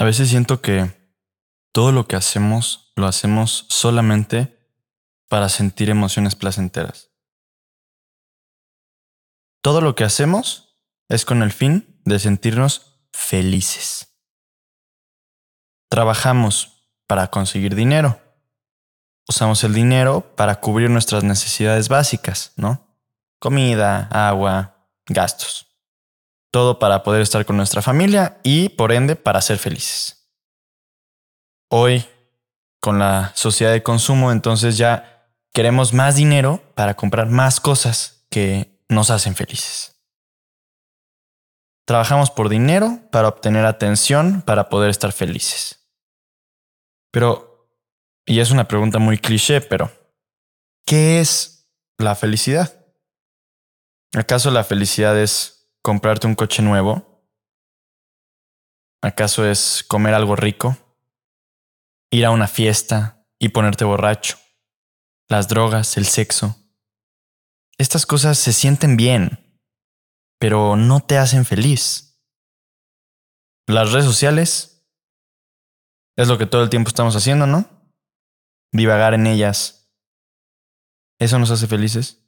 A veces siento que todo lo que hacemos lo hacemos solamente para sentir emociones placenteras. Todo lo que hacemos es con el fin de sentirnos felices. Trabajamos para conseguir dinero. Usamos el dinero para cubrir nuestras necesidades básicas, ¿no? Comida, agua, gastos. Todo para poder estar con nuestra familia y, por ende, para ser felices. Hoy, con la sociedad de consumo, entonces ya queremos más dinero para comprar más cosas que nos hacen felices. Trabajamos por dinero para obtener atención para poder estar felices. Pero, y es una pregunta muy cliché, pero, ¿qué es la felicidad? ¿Acaso la felicidad es comprarte un coche nuevo? ¿Acaso es comer algo rico? ¿Ir a una fiesta y ponerte borracho? las drogas, el sexo. Estas cosas se sienten bien, pero no te hacen feliz. Las redes sociales es lo que todo el tiempo estamos haciendo, ¿no? Divagar en ellas. ¿Eso nos hace felices?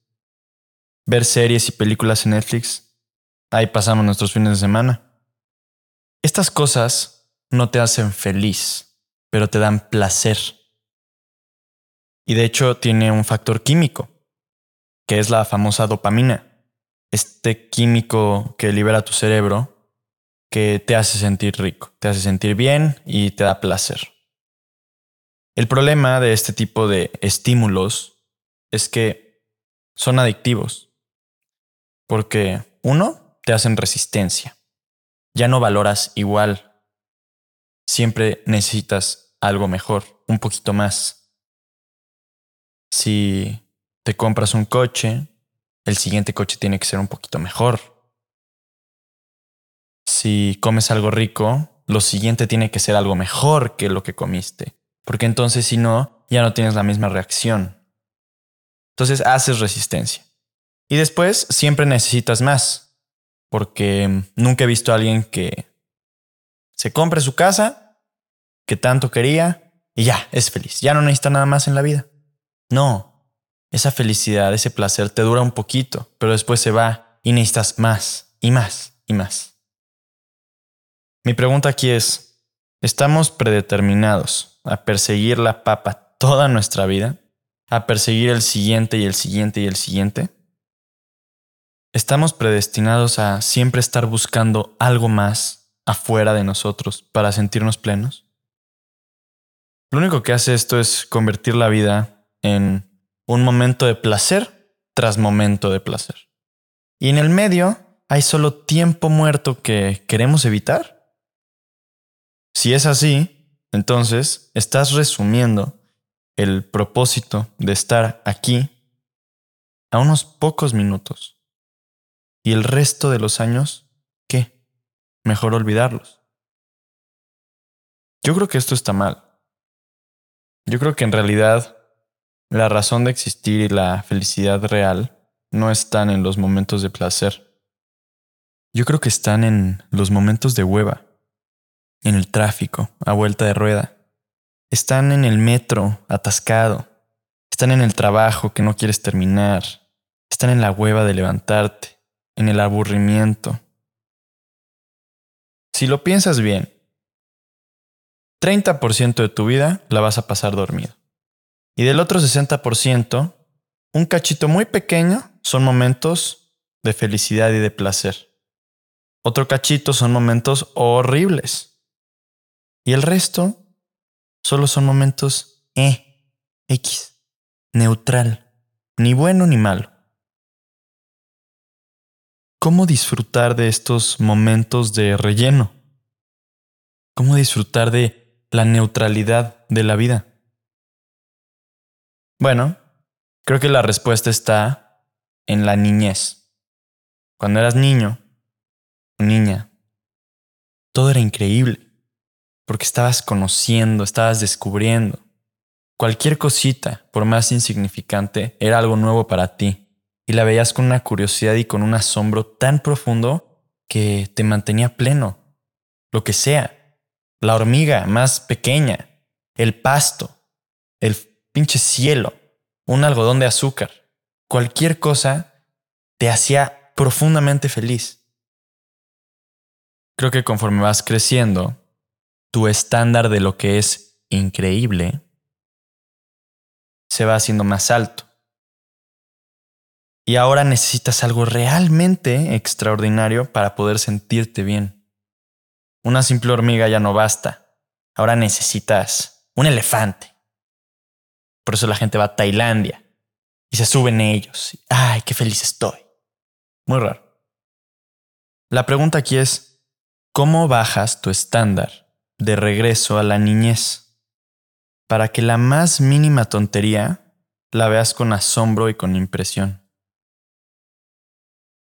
Ver series y películas en Netflix. Ahí pasamos nuestros fines de semana. Estas cosas no te hacen feliz, pero te dan placer. Y de hecho tiene un factor químico, que es la famosa dopamina. Este químico que libera tu cerebro que te hace sentir rico, te hace sentir bien y te da placer. El problema de este tipo de estímulos es que son adictivos. Porque, uno, te hacen resistencia. Ya no valoras igual. Siempre necesitas algo mejor, un poquito más. Si te compras un coche, el siguiente coche tiene que ser un poquito mejor. Si comes algo rico, lo siguiente tiene que ser algo mejor que lo que comiste, porque entonces si no, ya no tienes la misma reacción. Entonces haces resistencia. Y después siempre necesitas más, porque nunca he visto a alguien que se compre su casa, que tanto quería, y ya, es feliz, ya no necesita nada más en la vida. No, esa felicidad, ese placer te dura un poquito, pero después se va y necesitas más y más y más. Mi pregunta aquí es, ¿estamos predeterminados a perseguir la papa toda nuestra vida? ¿A perseguir el siguiente y el siguiente y el siguiente? ¿Estamos predestinados a siempre estar buscando algo más afuera de nosotros para sentirnos plenos? Lo único que hace esto es convertir la vida en un momento de placer tras momento de placer. Y en el medio hay solo tiempo muerto que queremos evitar. Si es así, entonces estás resumiendo el propósito de estar aquí a unos pocos minutos. Y el resto de los años, ¿qué? Mejor olvidarlos. Yo creo que esto está mal. Yo creo que en realidad la razón de existir y la felicidad real no están en los momentos de placer. Yo creo que están en los momentos de hueva, en el tráfico, a vuelta de rueda. Están en el metro, atascado. Están en el trabajo que no quieres terminar. Están en la hueva de levantarte, en el aburrimiento. Si lo piensas bien, 30% de tu vida la vas a pasar dormido. Y del otro 60%, un cachito muy pequeño son momentos de felicidad y de placer. Otro cachito son momentos horribles. Y el resto solo son momentos E, X, neutral, ni bueno ni malo. ¿Cómo disfrutar de estos momentos de relleno? ¿Cómo disfrutar de la neutralidad de la vida? Bueno, creo que la respuesta está en la niñez. Cuando eras niño, niña, todo era increíble, porque estabas conociendo, estabas descubriendo. Cualquier cosita, por más insignificante, era algo nuevo para ti, y la veías con una curiosidad y con un asombro tan profundo que te mantenía pleno, lo que sea. la hormiga más pequeña, el pasto, el pinche cielo, un algodón de azúcar, cualquier cosa te hacía profundamente feliz. Creo que conforme vas creciendo, tu estándar de lo que es increíble se va haciendo más alto. Y ahora necesitas algo realmente extraordinario para poder sentirte bien. Una simple hormiga ya no basta. Ahora necesitas un elefante. Por eso la gente va a Tailandia y se suben ellos. ¡Ay, qué feliz estoy! Muy raro. La pregunta aquí es, ¿cómo bajas tu estándar de regreso a la niñez para que la más mínima tontería la veas con asombro y con impresión?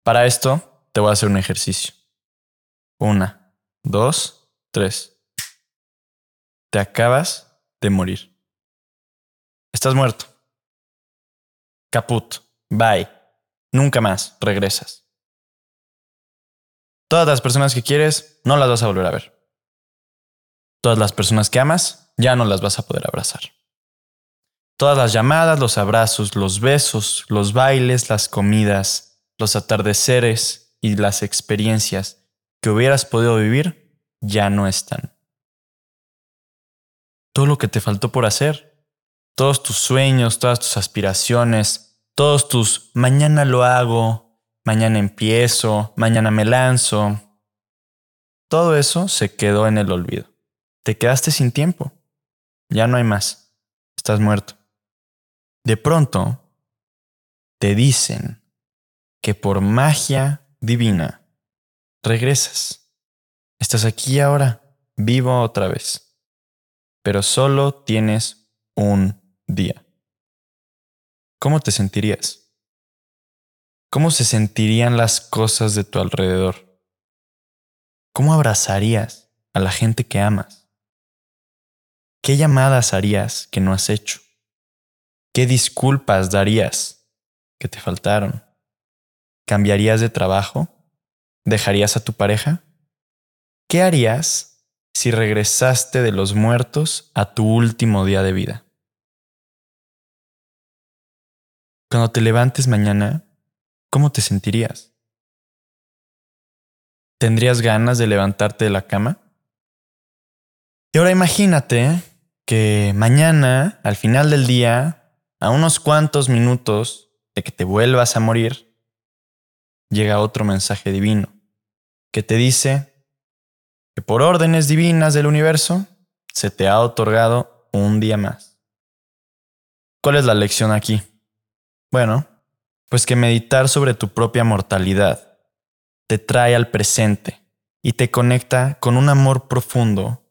Para esto, te voy a hacer un ejercicio. Una, dos, tres. Te acabas de morir. Estás muerto. Caput. Bye. Nunca más regresas. Todas las personas que quieres no las vas a volver a ver. Todas las personas que amas ya no las vas a poder abrazar. Todas las llamadas, los abrazos, los besos, los bailes, las comidas, los atardeceres y las experiencias que hubieras podido vivir ya no están. Todo lo que te faltó por hacer, todos tus sueños, todas tus aspiraciones, todos tus mañana lo hago, mañana empiezo, mañana me lanzo, todo eso se quedó en el olvido. Te quedaste sin tiempo. Ya no hay más. Estás muerto. De pronto, te dicen que por magia divina regresas. Estás aquí ahora, vivo otra vez. Pero solo tienes un día. ¿Cómo te sentirías? ¿Cómo se sentirían las cosas de tu alrededor? ¿Cómo abrazarías a la gente que amas? ¿Qué llamadas harías que no has hecho? ¿Qué disculpas darías que te faltaron? ¿Cambiarías de trabajo? ¿Dejarías a tu pareja? ¿Qué harías si regresaste de los muertos a tu último día de vida? Cuando te levantes mañana, ¿cómo te sentirías? ¿Tendrías ganas de levantarte de la cama? Y ahora imagínate que mañana, al final del día, a unos cuantos minutos de que te vuelvas a morir, llega otro mensaje divino que te dice que por órdenes divinas del universo se te ha otorgado un día más. ¿Cuál es la lección aquí? Bueno, pues que meditar sobre tu propia mortalidad te trae al presente y te conecta con un amor profundo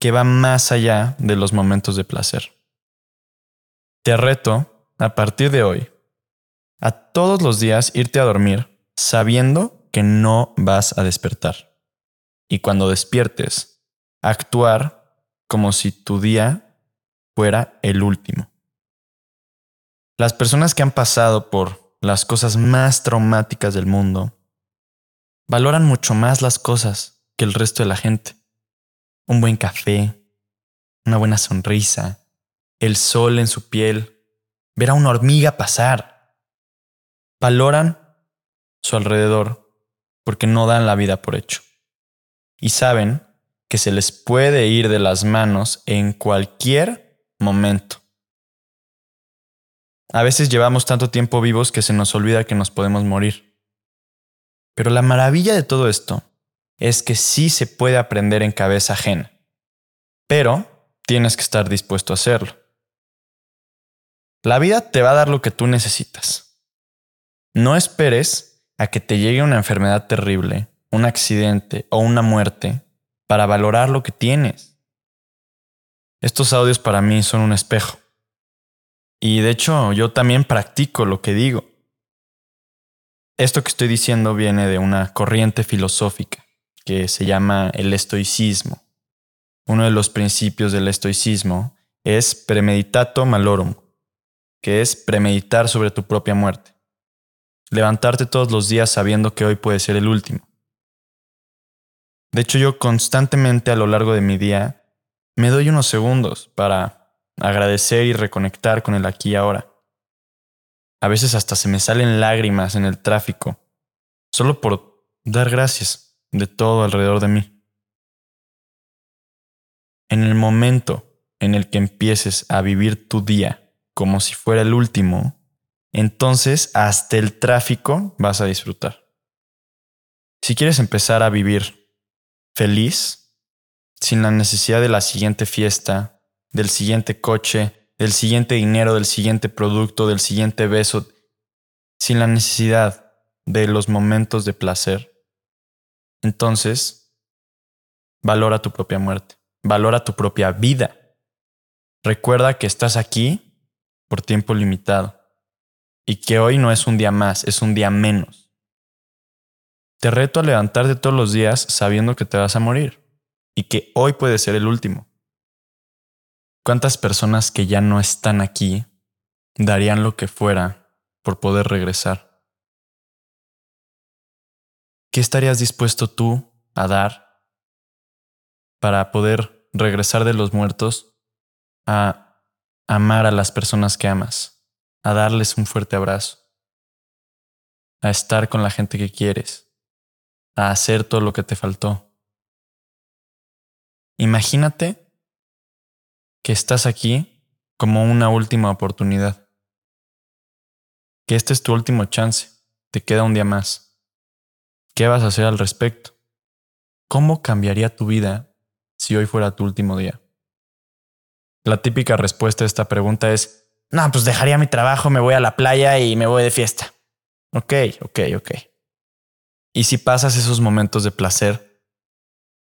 que va más allá de los momentos de placer. Te reto, a partir de hoy, a todos los días irte a dormir sabiendo que no vas a despertar. Y cuando despiertes, actuar como si tu día fuera el último. Las personas que han pasado por las cosas más traumáticas del mundo valoran mucho más las cosas que el resto de la gente. Un buen café, una buena sonrisa, el sol en su piel, ver a una hormiga pasar. Valoran su alrededor porque no dan la vida por hecho. Y saben que se les puede ir de las manos en cualquier momento. A veces llevamos tanto tiempo vivos que se nos olvida que nos podemos morir. Pero la maravilla de todo esto es que sí se puede aprender en cabeza ajena. Pero tienes que estar dispuesto a hacerlo. La vida te va a dar lo que tú necesitas. No esperes a que te llegue una enfermedad terrible, un accidente o una muerte para valorar lo que tienes. Estos audios para mí son un espejo. Y de hecho, yo también practico lo que digo. Esto que estoy diciendo viene de una corriente filosófica que se llama el estoicismo. Uno de los principios del estoicismo es premeditato malorum, que es premeditar sobre tu propia muerte. Levantarte todos los días sabiendo que hoy puede ser el último. De hecho, yo constantemente a lo largo de mi día me doy unos segundos para agradecer y reconectar con el aquí y ahora. A veces hasta se me salen lágrimas en el tráfico, solo por dar gracias de todo alrededor de mí. En el momento en el que empieces a vivir tu día como si fuera el último, entonces hasta el tráfico vas a disfrutar. Si quieres empezar a vivir feliz, sin la necesidad de la siguiente fiesta, del siguiente coche, del siguiente dinero, del siguiente producto, del siguiente beso, sin la necesidad de los momentos de placer, entonces valora tu propia muerte, valora tu propia vida. Recuerda que estás aquí por tiempo limitado y que hoy no es un día más, es un día menos. Te reto a levantarte todos los días sabiendo que te vas a morir y que hoy puede ser el último. ¿Cuántas personas que ya no están aquí darían lo que fuera por poder regresar? ¿Qué estarías dispuesto tú a dar para poder regresar de los muertos a amar a las personas que amas, a darles un fuerte abrazo, a estar con la gente que quieres, a hacer todo lo que te faltó? Imagínate que estás aquí como una última oportunidad. Que este es tu último chance. Te queda un día más. ¿Qué vas a hacer al respecto? ¿Cómo cambiaría tu vida si hoy fuera tu último día? La típica respuesta a esta pregunta es, no, pues dejaría mi trabajo, me voy a la playa y me voy de fiesta. Ok, ok, ok. ¿Y si pasas esos momentos de placer?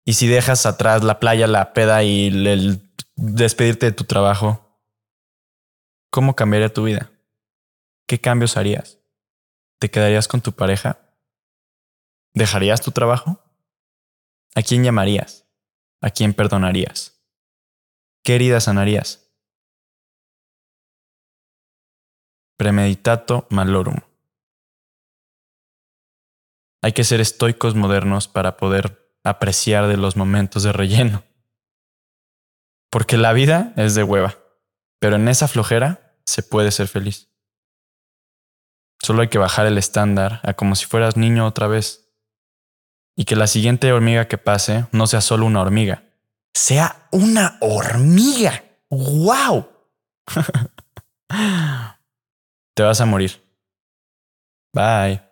¿Y si dejas atrás la playa, la peda y el despedirte de tu trabajo, ¿cómo cambiaría tu vida? ¿Qué cambios harías? ¿Te quedarías con tu pareja? ¿Dejarías tu trabajo? ¿A quién llamarías? ¿A quién perdonarías? ¿Qué heridas sanarías? Premeditato malorum. Hay que ser estoicos modernos para poder apreciar de los momentos de relleno. Porque la vida es de hueva, pero en esa flojera se puede ser feliz. Solo hay que bajar el estándar a como si fueras niño otra vez. Y que la siguiente hormiga que pase no sea solo una hormiga, sea una hormiga. ¡Wow! Te vas a morir. Bye.